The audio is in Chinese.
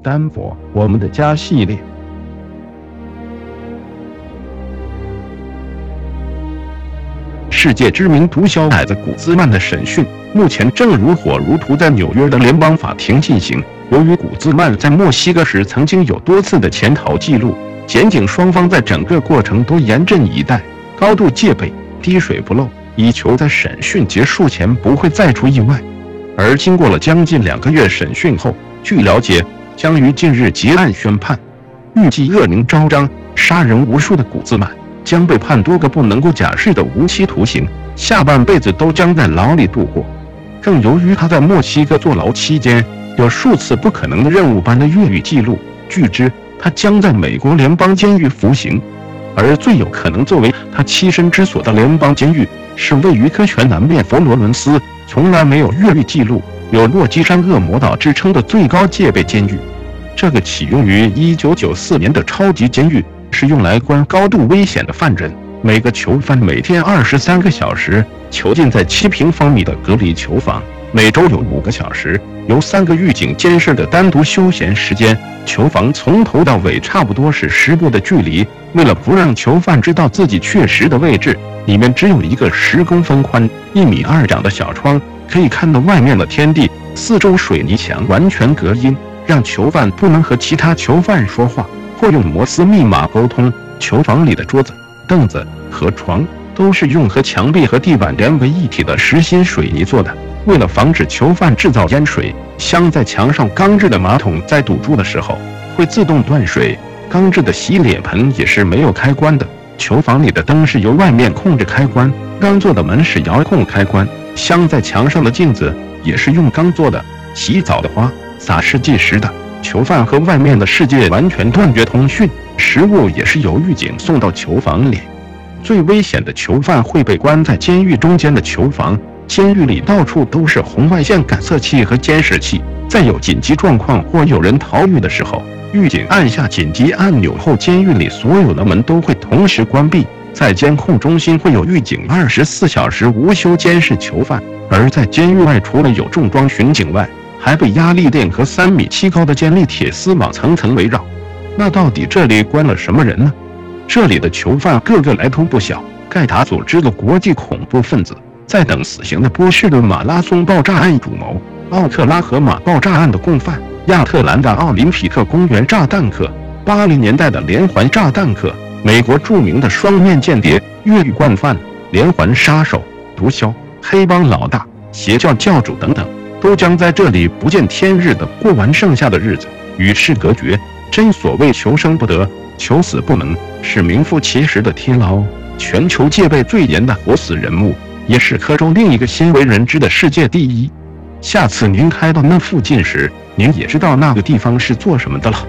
丹佛，我们的家系列。世界知名毒枭矮子古兹曼的审讯目前正如火如荼在纽约的联邦法庭进行。由于古兹曼在墨西哥时曾经有多次的潜逃记录，检警双方在整个过程都严阵以待，高度戒备，滴水不漏，以求在审讯结束前不会再出意外。而经过了将近两个月审讯后，据了解，将于近日结案宣判。预计恶名昭彰、杀人无数的古兹曼。将被判多个不能够假释的无期徒刑，下半辈子都将在牢里度过。更由于他在墨西哥坐牢期间有数次不可能的任务般的越狱记录，据知他将在美国联邦监狱服刑。而最有可能作为他栖身之所的联邦监狱，是位于科泉南面佛罗伦斯、从来没有越狱记录、有“落基山恶魔岛”之称的最高戒备监狱。这个启用于1994年的超级监狱。是用来关高度危险的犯人。每个囚犯每天二十三个小时囚禁在七平方米的隔离囚房，每周有五个小时由三个狱警监视的单独休闲时间。囚房从头到尾差不多是十步的距离。为了不让囚犯知道自己确实的位置，里面只有一个十公分宽、一米二长的小窗，可以看到外面的天地。四周水泥墙完全隔音，让囚犯不能和其他囚犯说话。或用摩斯密码沟通。囚房里的桌子、凳子和床都是用和墙壁和地板连为一体的实心水泥做的。为了防止囚犯制造淹水，镶在墙上钢制的马桶在堵住的时候会自动断水。钢制的洗脸盆也是没有开关的。囚房里的灯是由外面控制开关，钢做的门是遥控开关。镶在墙上的镜子也是用钢做的。洗澡的花洒是计时的。囚犯和外面的世界完全断绝通讯，食物也是由狱警送到囚房里。最危险的囚犯会被关在监狱中间的囚房，监狱里到处都是红外线感测器和监视器。在有紧急状况或有人逃狱的时候，狱警按下紧急按钮后，监狱里所有的门都会同时关闭。在监控中心会有狱警二十四小时无休监视囚犯，而在监狱外除了有重装巡警外，还被压力垫和三米七高的尖利铁丝网层层围绕。那到底这里关了什么人呢？这里的囚犯个个来头不小，盖达组织的国际恐怖分子，在等死刑的波士顿马拉松爆炸案主谋，奥克拉荷马爆炸案的共犯，亚特兰大奥林匹克公园炸弹客，八零年代的连环炸弹客，美国著名的双面间谍、越狱惯犯、连环杀手、毒枭、黑帮老大、邪教教主等等。都将在这里不见天日的过完剩下的日子，与世隔绝。真所谓求生不得，求死不能，是名副其实的天牢。全球戒备最严的活死人物，也是科州另一个鲜为人知的世界第一。下次您开到那附近时，您也知道那个地方是做什么的了。